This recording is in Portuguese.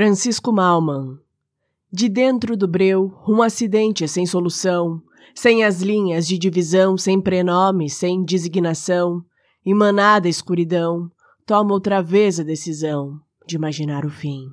Francisco Malman. De dentro do breu, um acidente sem solução, sem as linhas de divisão, sem prenome, sem designação, emanada escuridão, toma outra vez a decisão de imaginar o fim.